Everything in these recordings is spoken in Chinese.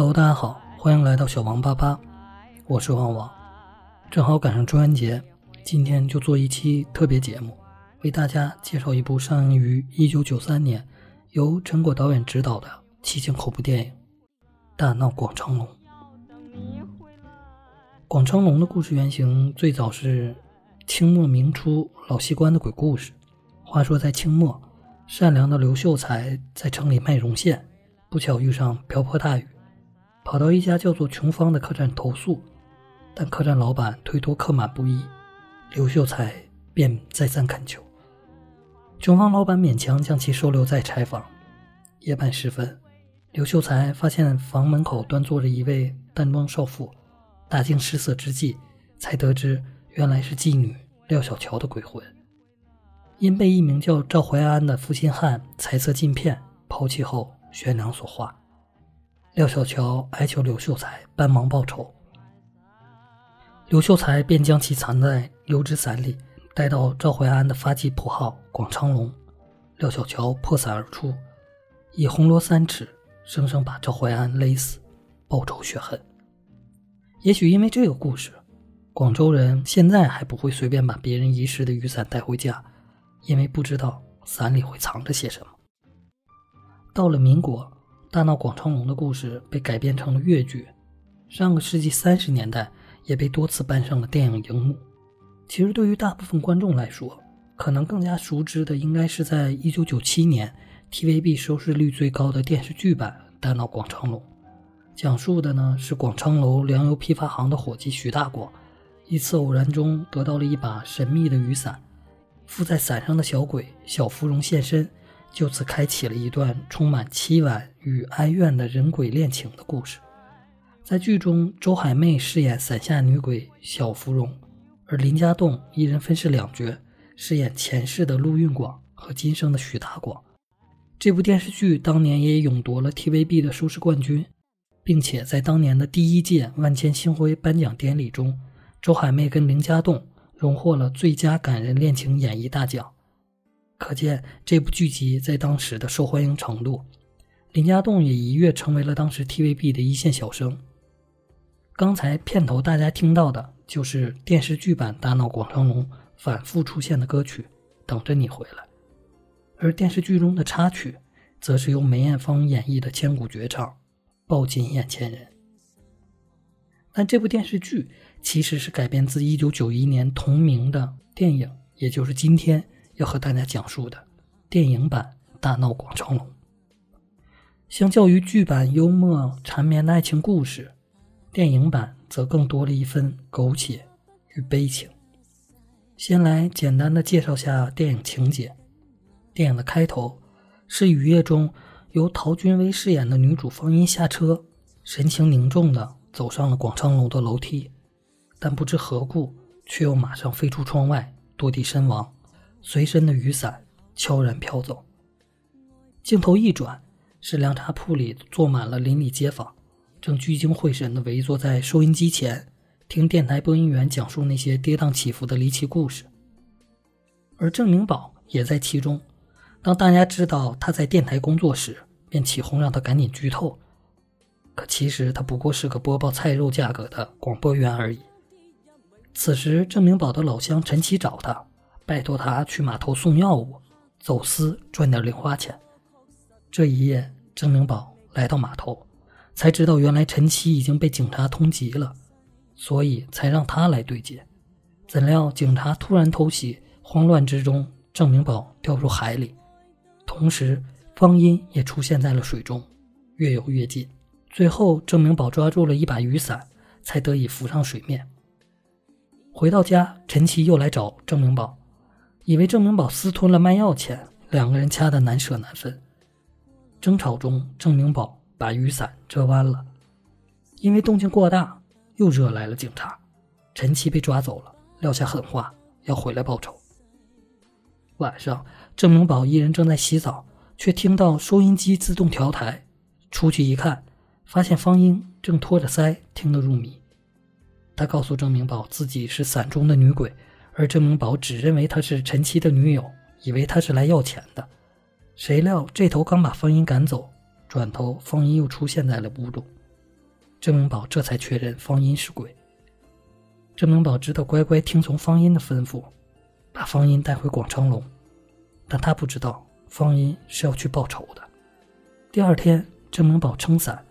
Hello，大家好，欢迎来到小王八八，我是旺旺。正好赶上中元节，今天就做一期特别节目，为大家介绍一部上映于1993年、由陈果导演执导的奇情恐怖电影《大闹广昌隆》。广昌隆的故事原型最早是清末明初老戏关的鬼故事。话说在清末，善良的刘秀才在城里卖绒线，不巧遇上瓢泼大雨。跑到一家叫做琼芳的客栈投诉，但客栈老板推脱客满不一，刘秀才便再三恳求。琼芳老板勉强将其收留在柴房。夜半时分，刘秀才发现房门口端坐着一位淡妆少妇，大惊失色之际，才得知原来是妓女廖小乔的鬼魂。因被一名叫赵怀安的负心汉财色尽骗，抛弃后悬梁所化。廖小乔哀求刘秀才帮忙报仇，刘秀才便将其藏在油纸伞里，带到赵怀安的发迹铺号广昌隆。廖小乔破伞而出，以红罗三尺，生生把赵怀安勒死，报仇雪恨。也许因为这个故事，广州人现在还不会随便把别人遗失的雨伞带回家，因为不知道伞里会藏着些什么。到了民国。大闹广昌隆的故事被改编成了粤剧，上个世纪三十年代也被多次搬上了电影荧幕。其实，对于大部分观众来说，可能更加熟知的应该是在一九九七年 TVB 收视率最高的电视剧版《大闹广昌隆》，讲述的呢是广昌楼粮油批发行的伙计徐大广，一次偶然中得到了一把神秘的雨伞，附在伞上的小鬼小芙蓉现身。就此开启了一段充满凄婉与哀怨的人鬼恋情的故事。在剧中，周海媚饰演伞下女鬼小芙蓉，而林家栋一人分饰两角，饰演前世的陆运广和今生的徐大广。这部电视剧当年也勇夺了 TVB 的收视冠军，并且在当年的第一届万千星辉颁奖典礼中，周海媚跟林家栋荣获了最佳感人恋情演绎大奖。可见这部剧集在当时的受欢迎程度，林家栋也一跃成为了当时 TVB 的一线小生。刚才片头大家听到的就是电视剧版《大闹广昌隆》反复出现的歌曲《等着你回来》，而电视剧中的插曲，则是由梅艳芳演绎的千古绝唱《抱紧眼前人》。但这部电视剧其实是改编自1991年同名的电影，也就是今天。要和大家讲述的电影版《大闹广昌隆》，相较于剧版幽默缠绵的爱情故事，电影版则更多了一份苟且与悲情。先来简单的介绍下电影情节。电影的开头是雨夜中由陶君薇饰演的女主方音下车，神情凝重的走上了广昌隆的楼梯，但不知何故，却又马上飞出窗外，落地身亡。随身的雨伞悄然飘走。镜头一转，是凉茶铺里坐满了邻里街坊，正聚精会神地围坐在收音机前，听电台播音员讲述那些跌宕起伏的离奇故事。而郑明宝也在其中。当大家知道他在电台工作时，便起哄让他赶紧剧透。可其实他不过是个播报菜肉价格的广播员而已。此时，郑明宝的老乡陈奇找他。拜托他去码头送药物，走私赚点零花钱。这一夜，郑明宝来到码头，才知道原来陈七已经被警察通缉了，所以才让他来对接。怎料警察突然偷袭，慌乱之中，郑明宝掉入海里，同时方音也出现在了水中，越游越近。最后，郑明宝抓住了一把雨伞，才得以浮上水面。回到家，陈七又来找郑明宝。以为郑明宝私吞了卖药钱，两个人掐得难舍难分。争吵中，郑明宝把雨伞折弯了，因为动静过大，又惹来了警察。陈七被抓走了，撂下狠话要回来报仇。晚上，郑明宝一人正在洗澡，却听到收音机自动调台，出去一看，发现方英正托着腮听得入迷。他告诉郑明宝自己是伞中的女鬼。而郑明宝只认为她是陈七的女友，以为她是来要钱的。谁料这头刚把方音赶走，转头方音又出现在了屋中。郑明宝这才确认方音是鬼。郑明宝只得乖乖听从方音的吩咐，把方音带回广昌隆。但他不知道方音是要去报仇的。第二天，郑明宝撑伞，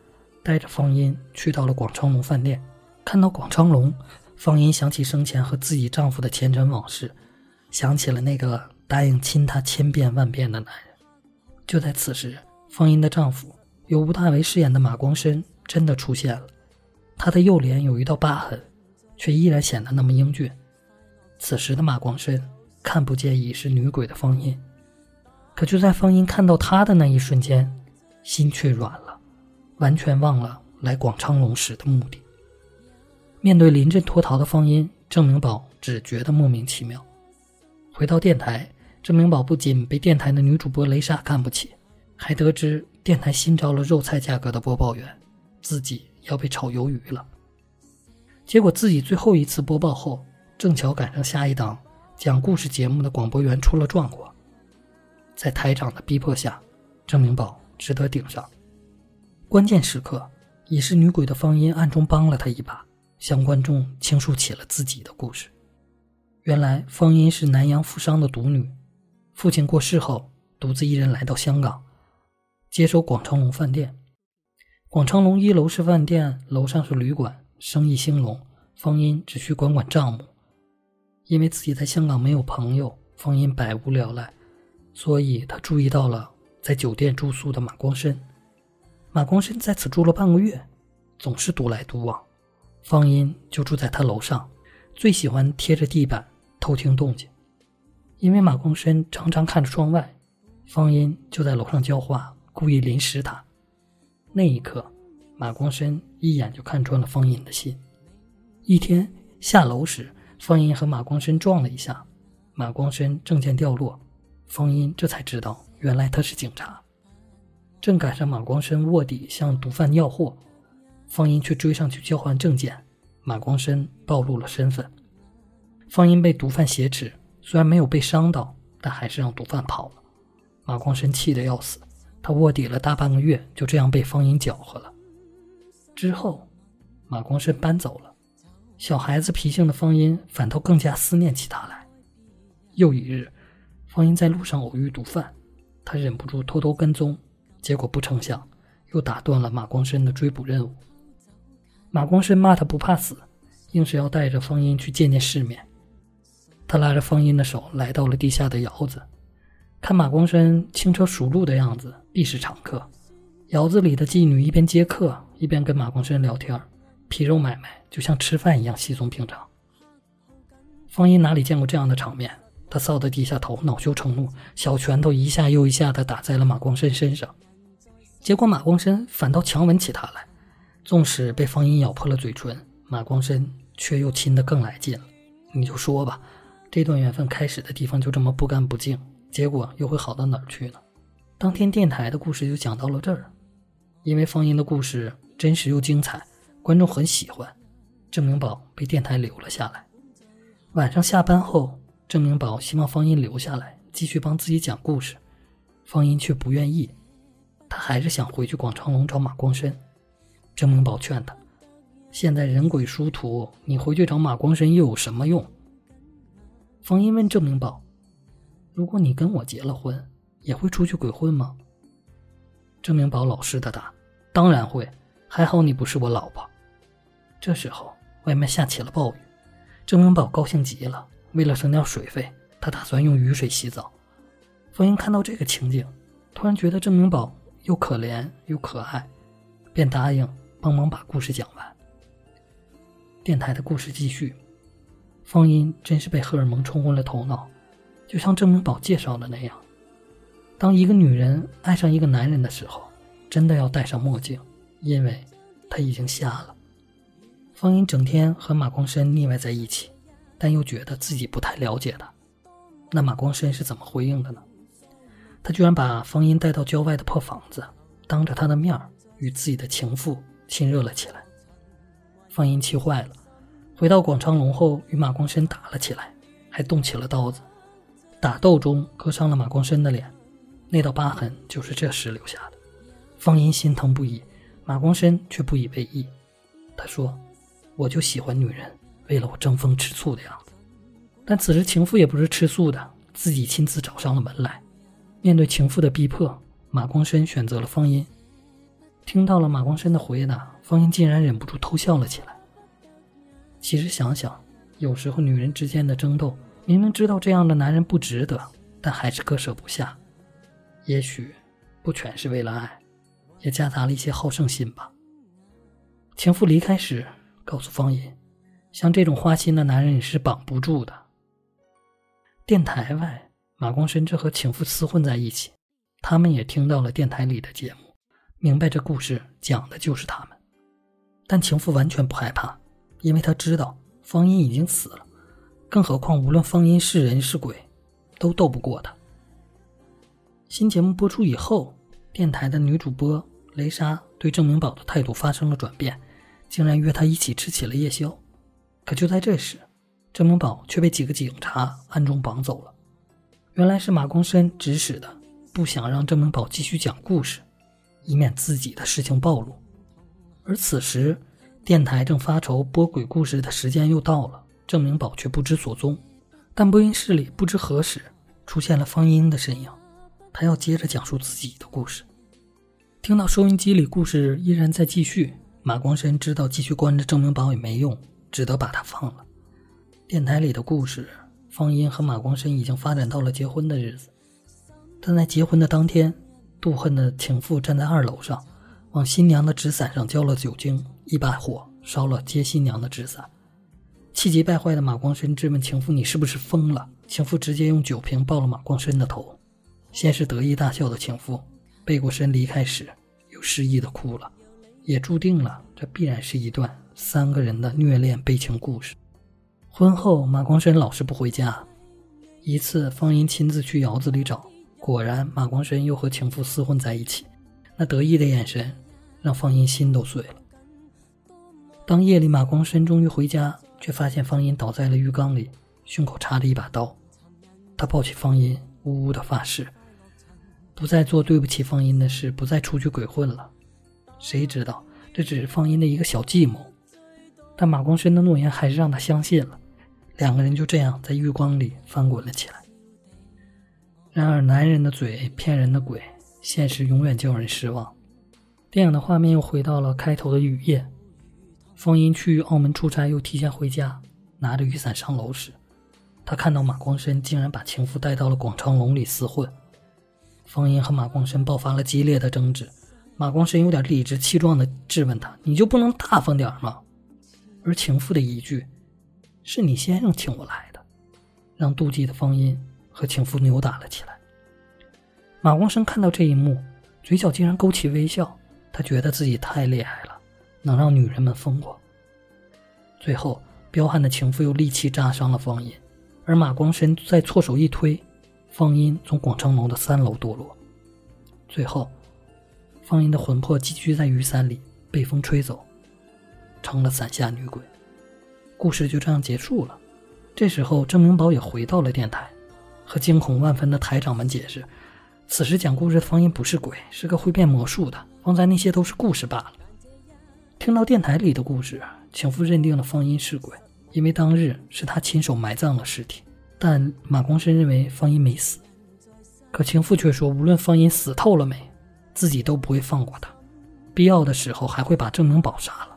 带着方音去到了广昌隆饭店。看到广昌隆，方音想起生前和自己丈夫的前尘往事，想起了那个答应亲她千遍万遍的男人。就在此时，方音的丈夫由吴大维饰演的马光申真的出现了。他的右脸有一道疤痕，却依然显得那么英俊。此时的马光申看不见已是女鬼的方音，可就在方音看到他的那一瞬间，心却软了，完全忘了来广昌隆时的目的。面对临阵脱逃的方音，郑明宝只觉得莫名其妙。回到电台。郑明宝不仅被电台的女主播雷莎看不起，还得知电台新招了肉菜价格的播报员，自己要被炒鱿鱼了。结果自己最后一次播报后，正巧赶上下一档讲故事节目的广播员出了状况，在台长的逼迫下，郑明宝只得顶上。关键时刻，已是女鬼的方音暗中帮了他一把，向观众倾诉起了自己的故事。原来方音是南洋富商的独女。父亲过世后，独自一人来到香港，接手广昌隆饭店。广昌隆一楼是饭店，楼上是旅馆，生意兴隆。方音只需管管账目。因为自己在香港没有朋友，方音百无聊赖，所以他注意到了在酒店住宿的马光申。马光申在此住了半个月，总是独来独往。方音就住在他楼上，最喜欢贴着地板偷听动静。因为马光申常常看着窗外，方音就在楼上教话，故意淋湿他。那一刻，马光申一眼就看穿了方音的心。一天下楼时，方音和马光申撞了一下，马光申证件掉落，方音这才知道原来他是警察。正赶上马光申卧底向毒贩要货，方音却追上去交换证件，马光申暴露了身份，方音被毒贩挟持。虽然没有被伤到，但还是让毒贩跑了。马光申气得要死，他卧底了大半个月，就这样被方英搅和了。之后，马光申搬走了，小孩子脾性的方英反倒更加思念起他来。又一日，方英在路上偶遇毒贩，他忍不住偷偷跟踪，结果不成想又打断了马光申的追捕任务。马光申骂他不怕死，硬是要带着方音去见见世面。他拉着方音的手来到了地下的窑子，看马光申轻车熟路的样子，必是常客。窑子里的妓女一边接客，一边跟马光申聊天，皮肉买卖就像吃饭一样稀松平常。方音哪里见过这样的场面，他臊得低下头，恼羞成怒，小拳头一下又一下地打在了马光申身上。结果马光申反倒强吻起他来，纵使被方音咬破了嘴唇，马光申却又亲得更来劲了。你就说吧。这段缘分开始的地方就这么不干不净，结果又会好到哪儿去呢？当天电台的故事就讲到了这儿，因为方音的故事真实又精彩，观众很喜欢，郑明宝被电台留了下来。晚上下班后，郑明宝希望方音留下来继续帮自己讲故事，方音却不愿意，他还是想回去广昌隆找马光申。郑明宝劝他：“现在人鬼殊途，你回去找马光申又有什么用？”方英问郑明宝：“如果你跟我结了婚，也会出去鬼混吗？”郑明宝老实的答：“当然会，还好你不是我老婆。”这时候，外面下起了暴雨，郑明宝高兴极了。为了省点水费，他打算用雨水洗澡。方英看到这个情景，突然觉得郑明宝又可怜又可爱，便答应帮忙把故事讲完。电台的故事继续。方音真是被荷尔蒙冲昏了头脑，就像郑明宝介绍的那样，当一个女人爱上一个男人的时候，真的要戴上墨镜，因为他已经瞎了。方音整天和马光申腻歪在一起，但又觉得自己不太了解他。那马光申是怎么回应的呢？他居然把方音带到郊外的破房子，当着他的面与自己的情妇亲热了起来。方音气坏了。回到广昌隆后，与马光申打了起来，还动起了刀子。打斗中割伤了马光申的脸，那道疤痕就是这时留下的。方音心疼不已，马光申却不以为意。他说：“我就喜欢女人为了我争风吃醋的样子。”但此时情妇也不是吃素的，自己亲自找上了门来。面对情妇的逼迫，马光申选择了方音。听到了马光申的回答，方音竟然忍不住偷笑了起来。其实想想，有时候女人之间的争斗，明明知道这样的男人不值得，但还是割舍不下。也许，不全是为了爱，也夹杂了一些好胜心吧。情妇离开时，告诉方音，像这种花心的男人你是绑不住的。电台外，马光甚至和情妇厮混在一起，他们也听到了电台里的节目，明白这故事讲的就是他们。但情妇完全不害怕。因为她知道方音已经死了，更何况无论方音是人是鬼，都斗不过他。新节目播出以后，电台的女主播雷莎对郑明宝的态度发生了转变，竟然约他一起吃起了夜宵。可就在这时，郑明宝却被几个警察暗中绑走了。原来是马光申指使的，不想让郑明宝继续讲故事，以免自己的事情暴露。而此时。电台正发愁播鬼故事的时间又到了，郑明宝却不知所踪。但播音室里不知何时出现了方音的身影，他要接着讲述自己的故事。听到收音机里故事依然在继续，马光申知道继续关着郑明宝也没用，只得把他放了。电台里的故事，方音和马光申已经发展到了结婚的日子。但在结婚的当天，妒恨的情妇站在二楼上，往新娘的纸伞上浇了酒精。一把火烧了接新娘的纸伞，气急败坏的马光申质问情妇：“你是不是疯了？”情妇直接用酒瓶爆了马光申的头。先是得意大笑的情妇，背过身离开时又失意的哭了，也注定了这必然是一段三个人的虐恋悲情故事。婚后，马光申老是不回家。一次，方音亲自去窑子里找，果然马光申又和情妇厮混在一起，那得意的眼神让方音心都碎了。当夜里马光申终于回家，却发现方音倒在了浴缸里，胸口插着一把刀。他抱起方音，呜呜的发誓，不再做对不起方音的事，不再出去鬼混了。谁知道这只是方音的一个小计谋，但马光申的诺言还是让他相信了。两个人就这样在浴缸里翻滚了起来。然而，男人的嘴骗人的鬼，现实永远叫人失望。电影的画面又回到了开头的雨夜。方音去澳门出差，又提前回家，拿着雨伞上楼时，他看到马光申竟然把情妇带到了广昌隆里厮混。方音和马光申爆发了激烈的争执，马光申有点理直气壮地质问他：“你就不能大方点吗？”而情妇的一句：“是你先生请我来的”，让妒忌的方音和情妇扭打了起来。马光生看到这一幕，嘴角竟然勾起微笑，他觉得自己太厉害了。能让女人们疯狂。最后，彪悍的情妇用利器扎伤了方音，而马光生再错手一推，方音从广昌楼的三楼堕落。最后，方音的魂魄寄居在雨伞里，被风吹走，成了伞下女鬼。故事就这样结束了。这时候，郑明宝也回到了电台，和惊恐万分的台长们解释，此时讲故事的方音不是鬼，是个会变魔术的。方才那些都是故事罢了。听到电台里的故事，情妇认定了方音是鬼，因为当日是他亲手埋葬了尸体。但马光申认为方音没死，可情妇却说，无论方音死透了没，自己都不会放过他，必要的时候还会把郑明宝杀了。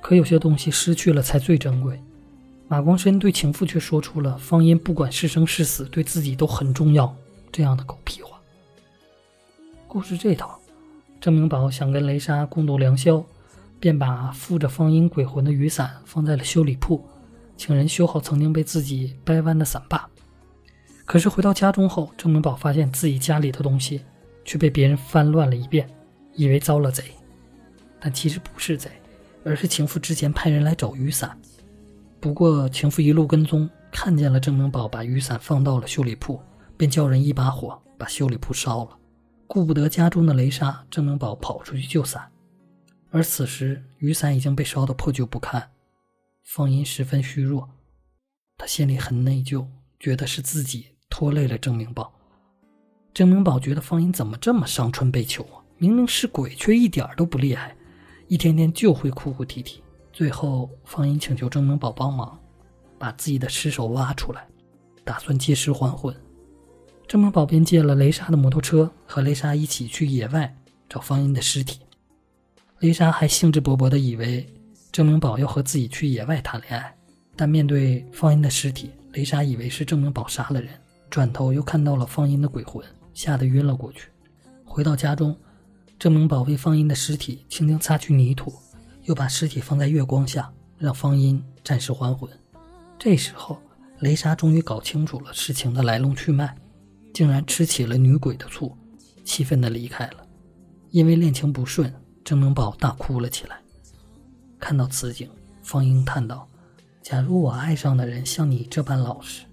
可有些东西失去了才最珍贵。马光申对情妇却说出了方音不管是生是死，对自己都很重要这样的狗屁话。故事这头，郑明宝想跟雷莎共度良宵。便把附着方音鬼魂的雨伞放在了修理铺，请人修好曾经被自己掰弯的伞把。可是回到家中后，郑明宝发现自己家里的东西却被别人翻乱了一遍，以为遭了贼，但其实不是贼，而是情妇之前派人来找雨伞。不过情妇一路跟踪，看见了郑明宝把雨伞放到了修理铺，便叫人一把火把修理铺烧了。顾不得家中的雷莎，郑明宝跑出去救伞。而此时，雨伞已经被烧得破旧不堪，方音十分虚弱，他心里很内疚，觉得是自己拖累了郑明宝。郑明宝觉得方音怎么这么伤春悲秋啊？明明是鬼，却一点都不厉害，一天天就会哭哭啼啼。最后，方音请求郑明宝帮忙，把自己的尸首挖出来，打算借尸还魂。郑明宝便借了雷莎的摩托车，和雷莎一起去野外找方音的尸体。雷莎还兴致勃勃地以为郑明宝要和自己去野外谈恋爱，但面对方音的尸体，雷莎以为是郑明宝杀了人，转头又看到了方音的鬼魂，吓得晕了过去。回到家中，郑明宝为方音的尸体轻轻擦去泥土，又把尸体放在月光下，让方音暂时还魂。这时候，雷莎终于搞清楚了事情的来龙去脉，竟然吃起了女鬼的醋，气愤地离开了。因为恋情不顺。郑明宝大哭了起来。看到此景，方英叹道：“假如我爱上的人像你这般老实，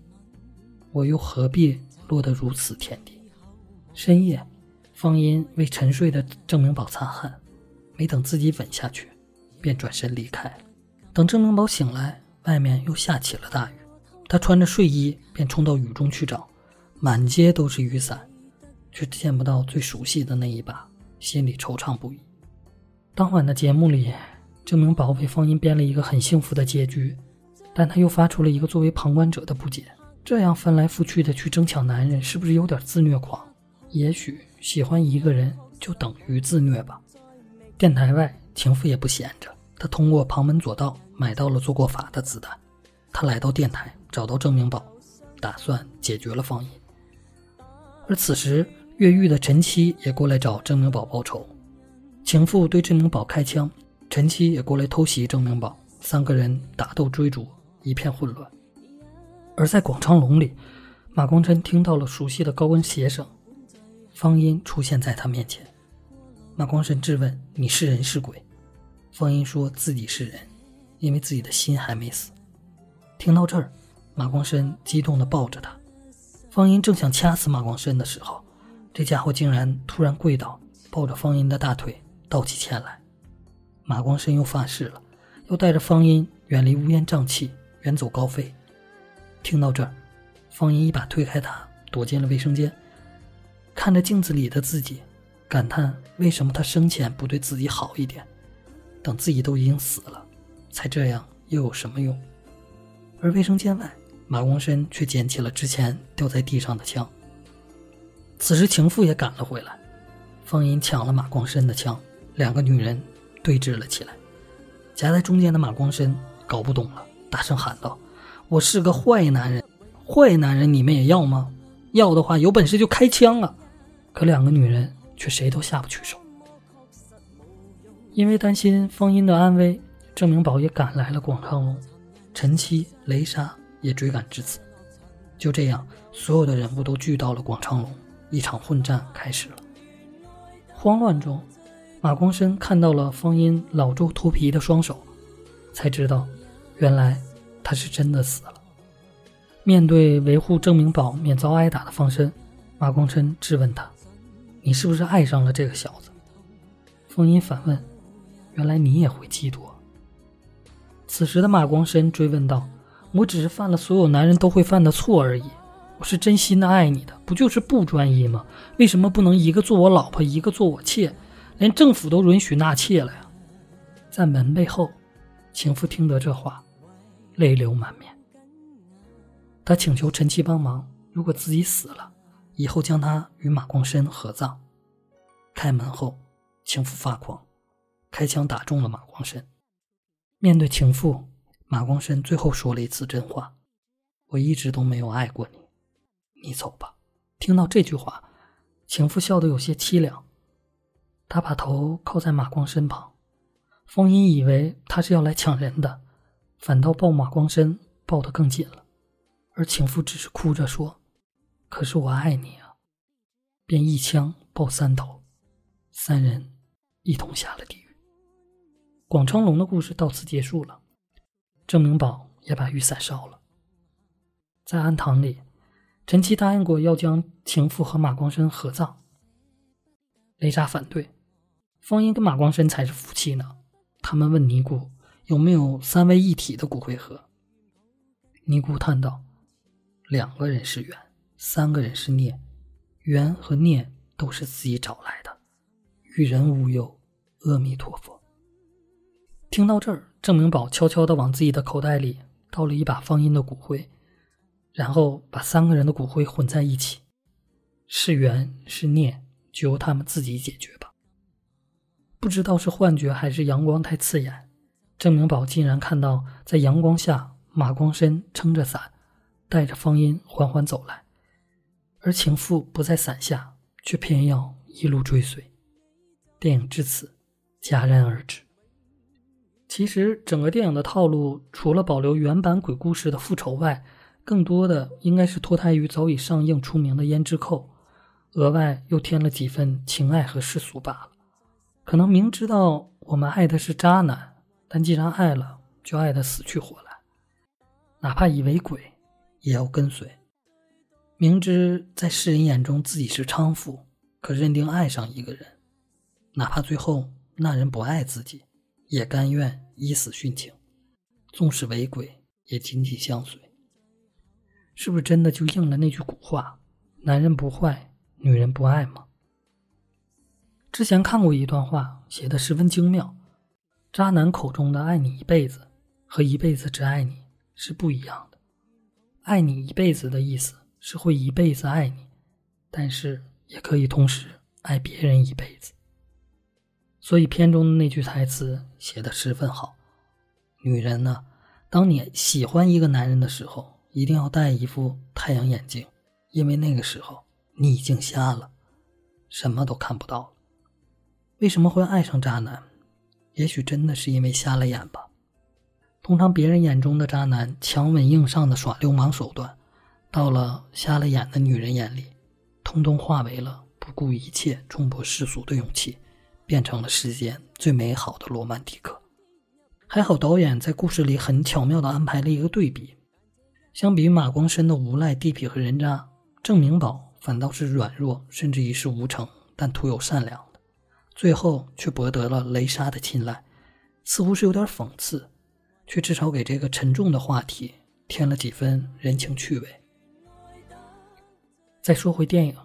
我又何必落得如此田地？”深夜，方英为沉睡的郑明宝擦汗，没等自己吻下去，便转身离开。等郑明宝醒来，外面又下起了大雨，他穿着睡衣便冲到雨中去找，满街都是雨伞，却见不到最熟悉的那一把，心里惆怅不已。当晚的节目里，郑明宝为方音编了一个很幸福的结局，但他又发出了一个作为旁观者的不解：这样翻来覆去的去争抢男人，是不是有点自虐狂？也许喜欢一个人就等于自虐吧。电台外，情妇也不闲着，他通过旁门左道买到了做过法的子弹。他来到电台，找到郑明宝，打算解决了方音。而此时，越狱的陈七也过来找郑明宝报仇。情妇对郑明宝开枪，陈七也过来偷袭郑明宝，三个人打斗追逐，一片混乱。而在广昌隆里，马光琛听到了熟悉的高跟鞋声，方音出现在他面前。马光琛质问：“你是人是鬼？”方音说自己是人，因为自己的心还没死。听到这儿，马光琛激动地抱着他。方音正想掐死马光琛的时候，这家伙竟然突然跪倒，抱着方音的大腿。道起歉来，马光生又发誓了，要带着方音远离乌烟瘴气，远走高飞。听到这儿，方音一把推开他，躲进了卫生间，看着镜子里的自己，感叹为什么他生前不对自己好一点，等自己都已经死了，才这样又有什么用？而卫生间外，马光生却捡起了之前掉在地上的枪。此时情妇也赶了回来，方音抢了马光生的枪。两个女人对峙了起来，夹在中间的马光深搞不懂了，大声喊道：“我是个坏男人，坏男人你们也要吗？要的话，有本事就开枪啊！”可两个女人却谁都下不去手。因为担心方音的安危，郑明宝也赶来了广昌隆，陈七、雷莎也追赶至此。就这样，所有的人物都聚到了广昌隆，一场混战开始了。慌乱中。马光生看到了方音老皱脱皮的双手，才知道，原来他是真的死了。面对维护郑明宝免遭挨打的方申，马光琛质问他：“你是不是爱上了这个小子？”风音反问：“原来你也会嫉妒？”此时的马光深追问道：“我只是犯了所有男人都会犯的错而已，我是真心的爱你的，不就是不专一吗？为什么不能一个做我老婆，一个做我妾？”连政府都允许纳妾了呀！在门背后，情妇听得这话，泪流满面。他请求陈七帮忙，如果自己死了，以后将他与马光深合葬。开门后，情妇发狂，开枪打中了马光深。面对情妇，马光深最后说了一次真话：“我一直都没有爱过你，你走吧。”听到这句话，情妇笑得有些凄凉。他把头靠在马光身旁，风音以为他是要来抢人的，反倒抱马光身抱得更紧了，而情妇只是哭着说：“可是我爱你啊！”便一枪爆三头，三人一同下了地狱。广昌隆的故事到此结束了，郑明宝也把雨伞烧了。在安堂里，陈七答应过要将情妇和马光生合葬，雷莎反对。方英跟马光生才是夫妻呢。他们问尼姑有没有三位一体的骨灰盒。尼姑叹道：“两个人是缘，三个人是孽，缘和孽都是自己找来的，与人无尤。阿弥陀佛。听到这儿，郑明宝悄悄地往自己的口袋里倒了一把方音的骨灰，然后把三个人的骨灰混在一起。是缘是孽，就由他们自己解决吧。不知道是幻觉还是阳光太刺眼，郑明宝竟然看到在阳光下，马光申撑着伞，带着方音缓缓走来，而情妇不在伞下，却偏要一路追随。电影至此戛然而止。其实，整个电影的套路除了保留原版鬼故事的复仇外，更多的应该是脱胎于早已上映出名的《胭脂扣》。额外又添了几分情爱和世俗罢了。可能明知道我们爱的是渣男，但既然爱了，就爱得死去活来，哪怕以为鬼，也要跟随。明知在世人眼中自己是娼妇，可认定爱上一个人，哪怕最后那人不爱自己，也甘愿以死殉情，纵使为鬼，也紧紧相随。是不是真的就应了那句古话：男人不坏？女人不爱吗？之前看过一段话，写的十分精妙。渣男口中的“爱你一辈子”和“一辈子只爱你”是不一样的。爱你一辈子的意思是会一辈子爱你，但是也可以同时爱别人一辈子。所以片中的那句台词写的十分好：“女人呢，当你喜欢一个男人的时候，一定要戴一副太阳眼镜，因为那个时候。”你已经瞎了，什么都看不到了。为什么会爱上渣男？也许真的是因为瞎了眼吧。通常别人眼中的渣男强吻硬上的耍流氓手段，到了瞎了眼的女人眼里，通通化为了不顾一切冲破世俗的勇气，变成了世间最美好的罗曼蒂克。还好导演在故事里很巧妙地安排了一个对比，相比马光申的无赖、地痞和人渣，郑明宝。反倒是软弱，甚至一事无成，但徒有善良的，最后却博得了雷莎的青睐，似乎是有点讽刺，却至少给这个沉重的话题添了几分人情趣味。再说回电影，《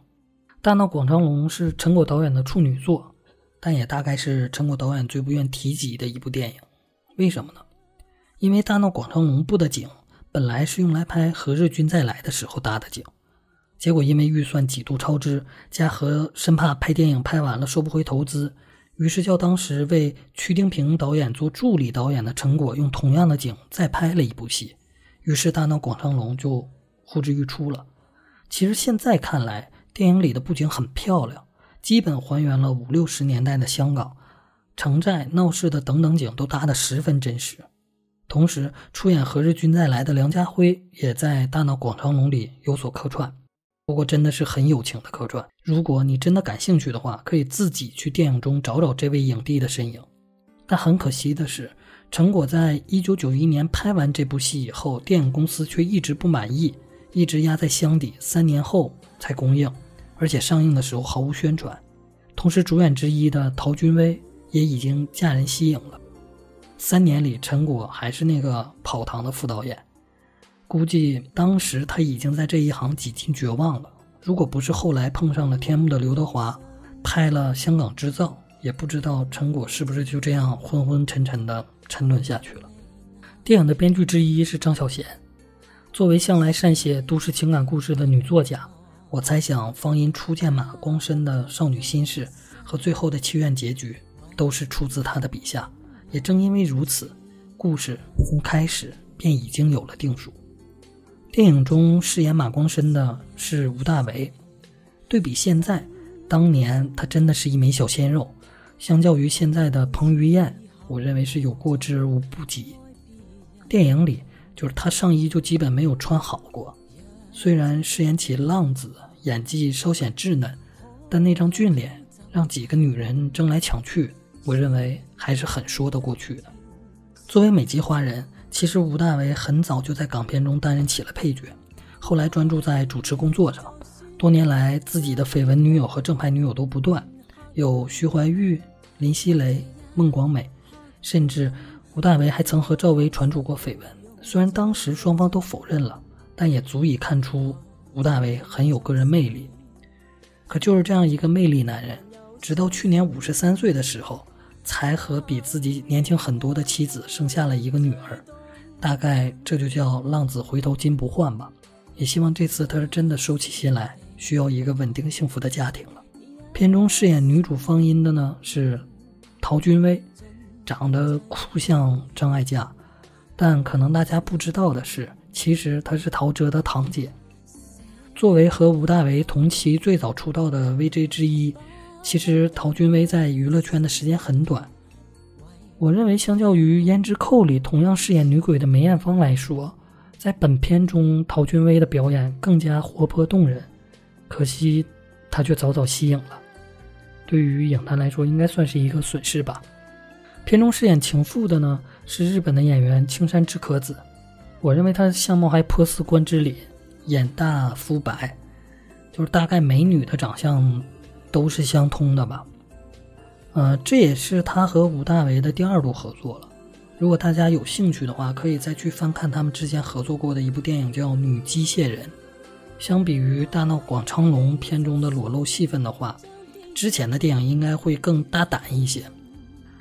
大闹广昌隆》是陈果导演的处女作，但也大概是陈果导演最不愿提及的一部电影。为什么呢？因为《大闹广昌隆》布的景本来是用来拍《何日君再来》的时候搭的景。结果因为预算几度超支，嘉禾生怕拍电影拍完了收不回投资，于是叫当时为曲丁平导演做助理导演的陈果用同样的景再拍了一部戏，于是《大闹广昌隆》就呼之欲出了。其实现在看来，电影里的布景很漂亮，基本还原了五六十年代的香港，城寨、闹市的等等景都搭得十分真实。同时，出演《何日君再来》的梁家辉也在《大闹广昌隆》里有所客串。不过真的是很有情的客串。如果你真的感兴趣的话，可以自己去电影中找找这位影帝的身影。但很可惜的是，陈果在一九九一年拍完这部戏以后，电影公司却一直不满意，一直压在箱底，三年后才公映，而且上映的时候毫无宣传。同时，主演之一的陶君威也已经嫁人息影了。三年里，陈果还是那个跑堂的副导演。估计当时他已经在这一行几近绝望了。如果不是后来碰上了天幕的刘德华，拍了《香港制造》，也不知道陈果是不是就这样昏昏沉沉的沉沦下去了。电影的编剧之一是张小娴，作为向来善写都市情感故事的女作家，我猜想方音初见马光申的少女心事和最后的祈愿结局，都是出自她的笔下。也正因为如此，故事从开始便已经有了定数。电影中饰演马光申的是吴大维，对比现在，当年他真的是一枚小鲜肉，相较于现在的彭于晏，我认为是有过之而无不及。电影里就是他上衣就基本没有穿好过，虽然饰演起浪子，演技稍显稚嫩，但那张俊脸让几个女人争来抢去，我认为还是很说得过去的。作为美籍华人。其实吴大维很早就在港片中担任起了配角，后来专注在主持工作上。多年来，自己的绯闻女友和正牌女友都不断，有徐怀钰、林熙蕾、孟广美，甚至吴大维还曾和赵薇传出过绯闻。虽然当时双方都否认了，但也足以看出吴大维很有个人魅力。可就是这样一个魅力男人，直到去年五十三岁的时候，才和比自己年轻很多的妻子生下了一个女儿。大概这就叫浪子回头金不换吧。也希望这次他是真的收起心来，需要一个稳定幸福的家庭了。片中饰演女主方音的呢是陶君威，长得酷像张艾嘉，但可能大家不知道的是，其实她是陶喆的堂姐。作为和吴大维同期最早出道的 VJ 之一，其实陶君威在娱乐圈的时间很短。我认为，相较于《胭脂扣》里同样饰演女鬼的梅艳芳来说，在本片中，陶君威的表演更加活泼动人，可惜她却早早息影了。对于影坛来说，应该算是一个损失吧。片中饰演情妇的呢是日本的演员青山智可子，我认为她相貌还颇似关之琳，眼大肤白，就是大概美女的长相都是相通的吧。呃，这也是她和吴大维的第二度合作了。如果大家有兴趣的话，可以再去翻看他们之前合作过的一部电影，叫《女机械人》。相比于《大闹广昌隆》片中的裸露戏份的话，之前的电影应该会更大胆一些。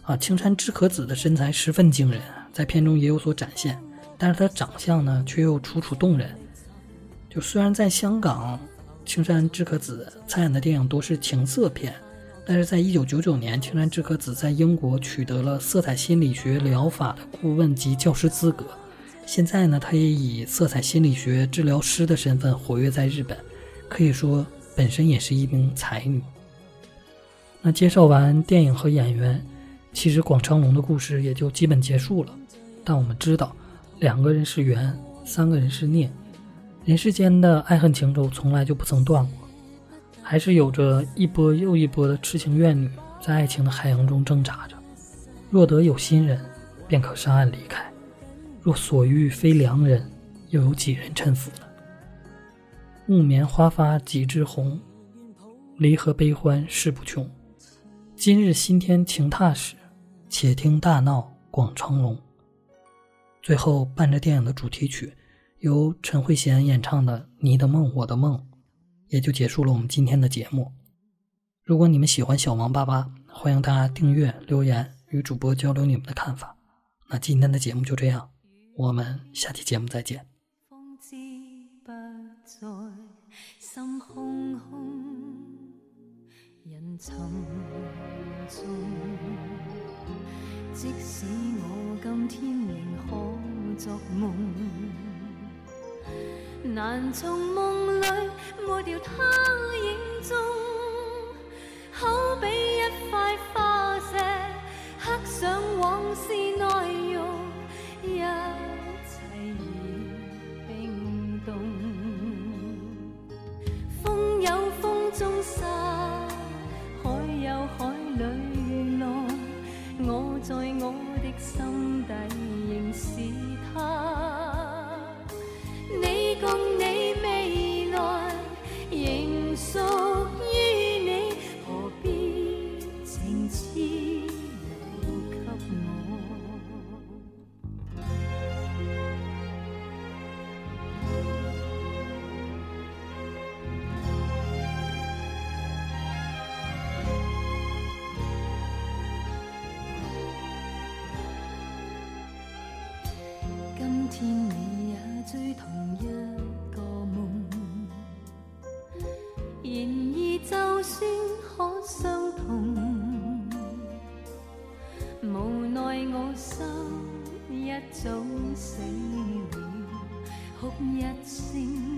啊，青山智可子的身材十分惊人，在片中也有所展现，但是她长相呢却又楚楚动人。就虽然在香港，青山智可子参演的电影都是情色片。但是在一九九九年，青山智可子在英国取得了色彩心理学疗法的顾问及教师资格。现在呢，她也以色彩心理学治疗师的身份活跃在日本，可以说本身也是一名才女。那介绍完电影和演员，其实广昌隆的故事也就基本结束了。但我们知道，两个人是缘，三个人是孽，人世间的爱恨情仇从来就不曾断过。还是有着一波又一波的痴情怨女在爱情的海洋中挣扎着。若得有心人，便可上岸离开；若所遇非良人，又有几人搀扶呢？木棉花发几枝红，离合悲欢事不穷。今日新天情踏实，且听大闹广昌隆。最后伴着电影的主题曲，由陈慧娴演唱的《你的梦我的梦》。也就结束了我们今天的节目。如果你们喜欢小王八八，欢迎大家订阅、留言与主播交流你们的看法。那今天的节目就这样，我们下期节目再见。即使我今天仍可作梦。难从梦里抹掉他影踪，好比一块花石刻上往事算可相同，无奈我心一早死了，哭一声